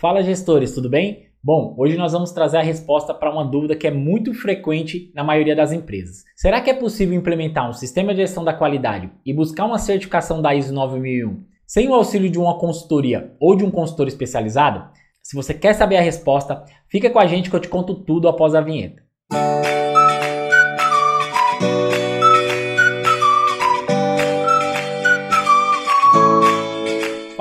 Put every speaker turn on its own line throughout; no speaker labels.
Fala gestores, tudo bem? Bom, hoje nós vamos trazer a resposta para uma dúvida que é muito frequente na maioria das empresas. Será que é possível implementar um sistema de gestão da qualidade e buscar uma certificação da ISO 9001 sem o auxílio de uma consultoria ou de um consultor especializado? Se você quer saber a resposta, fica com a gente que eu te conto tudo após a vinheta.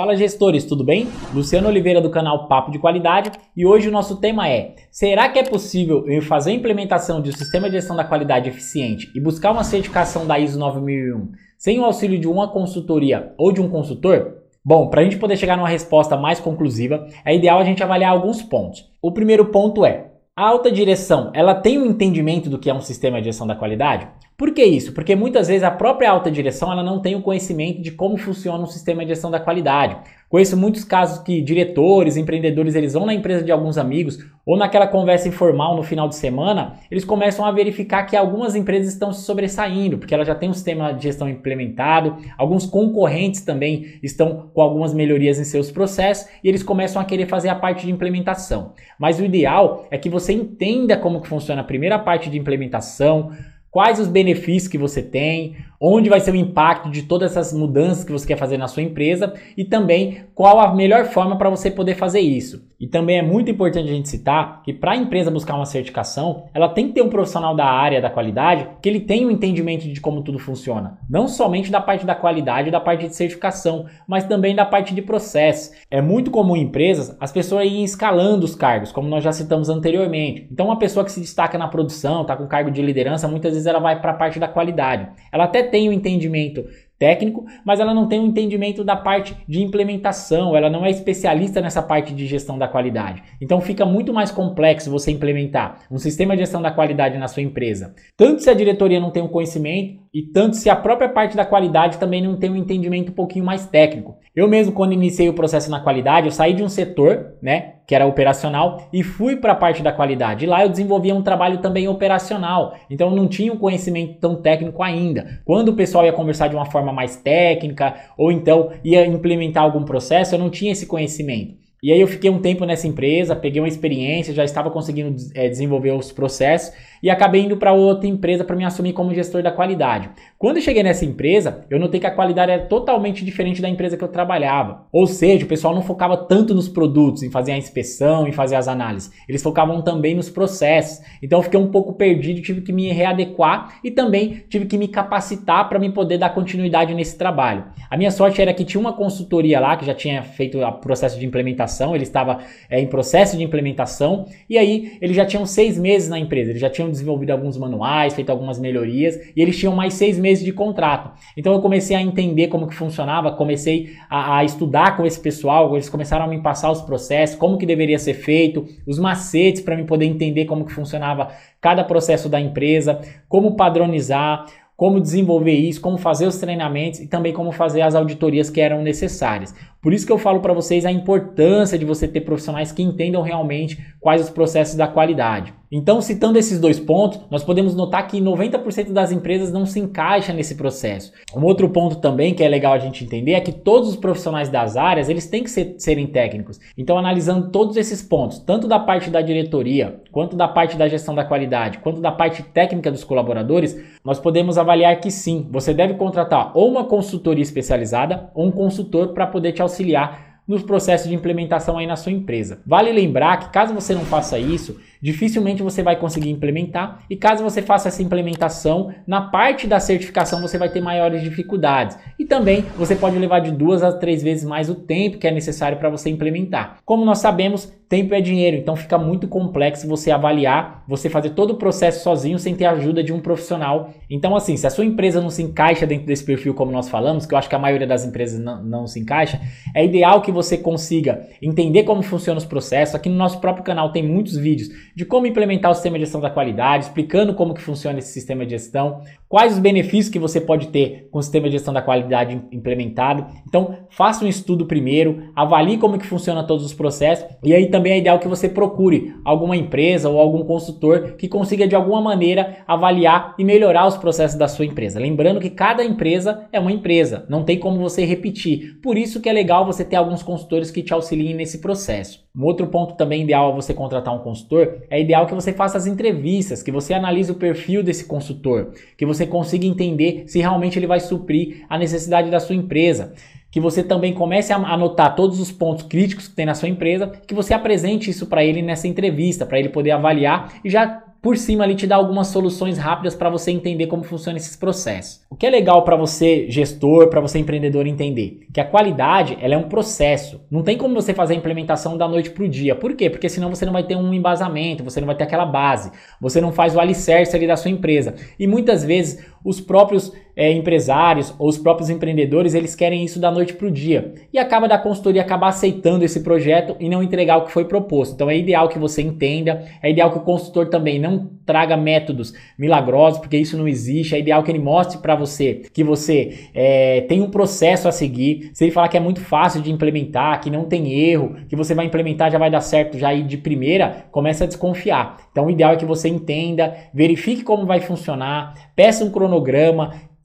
Fala gestores, tudo bem? Luciano Oliveira do canal Papo de Qualidade e hoje o nosso tema é: será que é possível eu fazer a implementação de um sistema de gestão da qualidade eficiente e buscar uma certificação da ISO 9001 sem o auxílio de uma consultoria ou de um consultor? Bom, para a gente poder chegar numa resposta mais conclusiva, é ideal a gente avaliar alguns pontos. O primeiro ponto é: a alta direção, ela tem um entendimento do que é um sistema de gestão da qualidade? Por que isso? Porque muitas vezes a própria alta direção ela não tem o conhecimento de como funciona um sistema de gestão da qualidade. Conheço muitos casos que diretores, empreendedores, eles vão na empresa de alguns amigos ou naquela conversa informal no final de semana, eles começam a verificar que algumas empresas estão se sobressaindo, porque elas já têm um sistema de gestão implementado, alguns concorrentes também estão com algumas melhorias em seus processos e eles começam a querer fazer a parte de implementação. Mas o ideal é que você entenda como que funciona a primeira parte de implementação, quais os benefícios que você tem, onde vai ser o impacto de todas essas mudanças que você quer fazer na sua empresa e também qual a melhor forma para você poder fazer isso. E também é muito importante a gente citar que para a empresa buscar uma certificação, ela tem que ter um profissional da área da qualidade que ele tenha um entendimento de como tudo funciona, não somente da parte da qualidade, da parte de certificação, mas também da parte de processo. É muito comum em empresas as pessoas irem escalando os cargos, como nós já citamos anteriormente. Então, uma pessoa que se destaca na produção, está com cargo de liderança, muitas vezes ela vai para a parte da qualidade. Ela até tem o um entendimento técnico, mas ela não tem um entendimento da parte de implementação, ela não é especialista nessa parte de gestão da qualidade. Então fica muito mais complexo você implementar um sistema de gestão da qualidade na sua empresa. Tanto se a diretoria não tem um conhecimento e tanto se a própria parte da qualidade também não tem um entendimento um pouquinho mais técnico. Eu mesmo quando iniciei o processo na qualidade, eu saí de um setor, né, que era operacional, e fui para a parte da qualidade. Lá eu desenvolvia um trabalho também operacional. Então eu não tinha um conhecimento tão técnico ainda. Quando o pessoal ia conversar de uma forma mais técnica ou então ia implementar algum processo, eu não tinha esse conhecimento. E aí eu fiquei um tempo nessa empresa, peguei uma experiência, já estava conseguindo é, desenvolver os processos e acabei indo para outra empresa para me assumir como gestor da qualidade. Quando eu cheguei nessa empresa, eu notei que a qualidade era totalmente diferente da empresa que eu trabalhava. Ou seja, o pessoal não focava tanto nos produtos, em fazer a inspeção, em fazer as análises. Eles focavam também nos processos. Então eu fiquei um pouco perdido, tive que me readequar e também tive que me capacitar para me poder dar continuidade nesse trabalho. A minha sorte era que tinha uma consultoria lá que já tinha feito o processo de implementação, ele estava é, em processo de implementação e aí eles já tinham seis meses na empresa, eles já tinham desenvolvido alguns manuais, feito algumas melhorias e eles tinham mais seis meses de contrato. Então eu comecei a entender como que funcionava, comecei a, a estudar com esse pessoal, eles começaram a me passar os processos, como que deveria ser feito, os macetes para me poder entender como que funcionava cada processo da empresa, como padronizar, como desenvolver isso, como fazer os treinamentos e também como fazer as auditorias que eram necessárias. Por isso que eu falo para vocês a importância de você ter profissionais que entendam realmente quais os processos da qualidade. Então, citando esses dois pontos, nós podemos notar que 90% das empresas não se encaixa nesse processo. Um outro ponto também que é legal a gente entender é que todos os profissionais das áreas, eles têm que ser, serem técnicos. Então, analisando todos esses pontos, tanto da parte da diretoria, quanto da parte da gestão da qualidade, quanto da parte técnica dos colaboradores, nós podemos avaliar que sim, você deve contratar ou uma consultoria especializada ou um consultor para poder te auxiliar nos processos de implementação aí na sua empresa. Vale lembrar que caso você não faça isso, dificilmente você vai conseguir implementar e caso você faça essa implementação, na parte da certificação você vai ter maiores dificuldades e também você pode levar de duas a três vezes mais o tempo que é necessário para você implementar. Como nós sabemos, tempo é dinheiro, então fica muito complexo você avaliar, você fazer todo o processo sozinho sem ter a ajuda de um profissional. Então assim, se a sua empresa não se encaixa dentro desse perfil como nós falamos, que eu acho que a maioria das empresas não, não se encaixa, é ideal que você consiga entender como funcionam os processos. Aqui no nosso próprio canal tem muitos vídeos de como implementar o sistema de gestão da qualidade, explicando como que funciona esse sistema de gestão, quais os benefícios que você pode ter com o sistema de gestão da qualidade implementado. Então, faça um estudo primeiro, avalie como que funciona todos os processos e aí também é ideal que você procure alguma empresa ou algum consultor que consiga de alguma maneira avaliar e melhorar os processos da sua empresa. Lembrando que cada empresa é uma empresa, não tem como você repetir. Por isso que é legal você ter alguns consultores que te auxiliem nesse processo. Um outro ponto também ideal a você contratar um consultor é ideal que você faça as entrevistas, que você analise o perfil desse consultor, que você consiga entender se realmente ele vai suprir a necessidade da sua empresa que você também comece a anotar todos os pontos críticos que tem na sua empresa, que você apresente isso para ele nessa entrevista, para ele poder avaliar e já por cima ali te dar algumas soluções rápidas para você entender como funciona esses processos. O que é legal para você gestor, para você empreendedor entender, que a qualidade ela é um processo. Não tem como você fazer a implementação da noite para o dia. Por quê? Porque senão você não vai ter um embasamento, você não vai ter aquela base, você não faz o alicerce ali da sua empresa. E muitas vezes os próprios é, empresários ou os próprios empreendedores eles querem isso da noite para o dia e acaba da consultoria acabar aceitando esse projeto e não entregar o que foi proposto. Então é ideal que você entenda, é ideal que o consultor também não traga métodos milagrosos, porque isso não existe. É ideal que ele mostre para você que você é, tem um processo a seguir. Se ele falar que é muito fácil de implementar, que não tem erro, que você vai implementar já vai dar certo já de primeira, começa a desconfiar. Então o ideal é que você entenda, verifique como vai funcionar, peça um cronograma,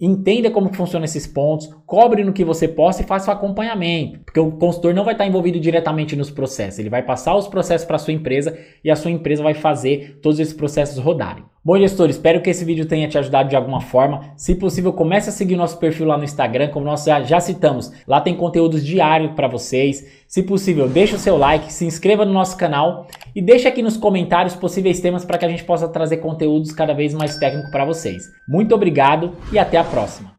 entenda como funcionam esses pontos, cobre no que você possa e faça o acompanhamento, porque o consultor não vai estar envolvido diretamente nos processos, ele vai passar os processos para a sua empresa e a sua empresa vai fazer todos esses processos rodarem. Bom, gestor, espero que esse vídeo tenha te ajudado de alguma forma. Se possível, comece a seguir nosso perfil lá no Instagram, como nós já, já citamos. Lá tem conteúdos diários para vocês. Se possível, deixa o seu like, se inscreva no nosso canal e deixa aqui nos comentários possíveis temas para que a gente possa trazer conteúdos cada vez mais técnicos para vocês. Muito obrigado e até a próxima.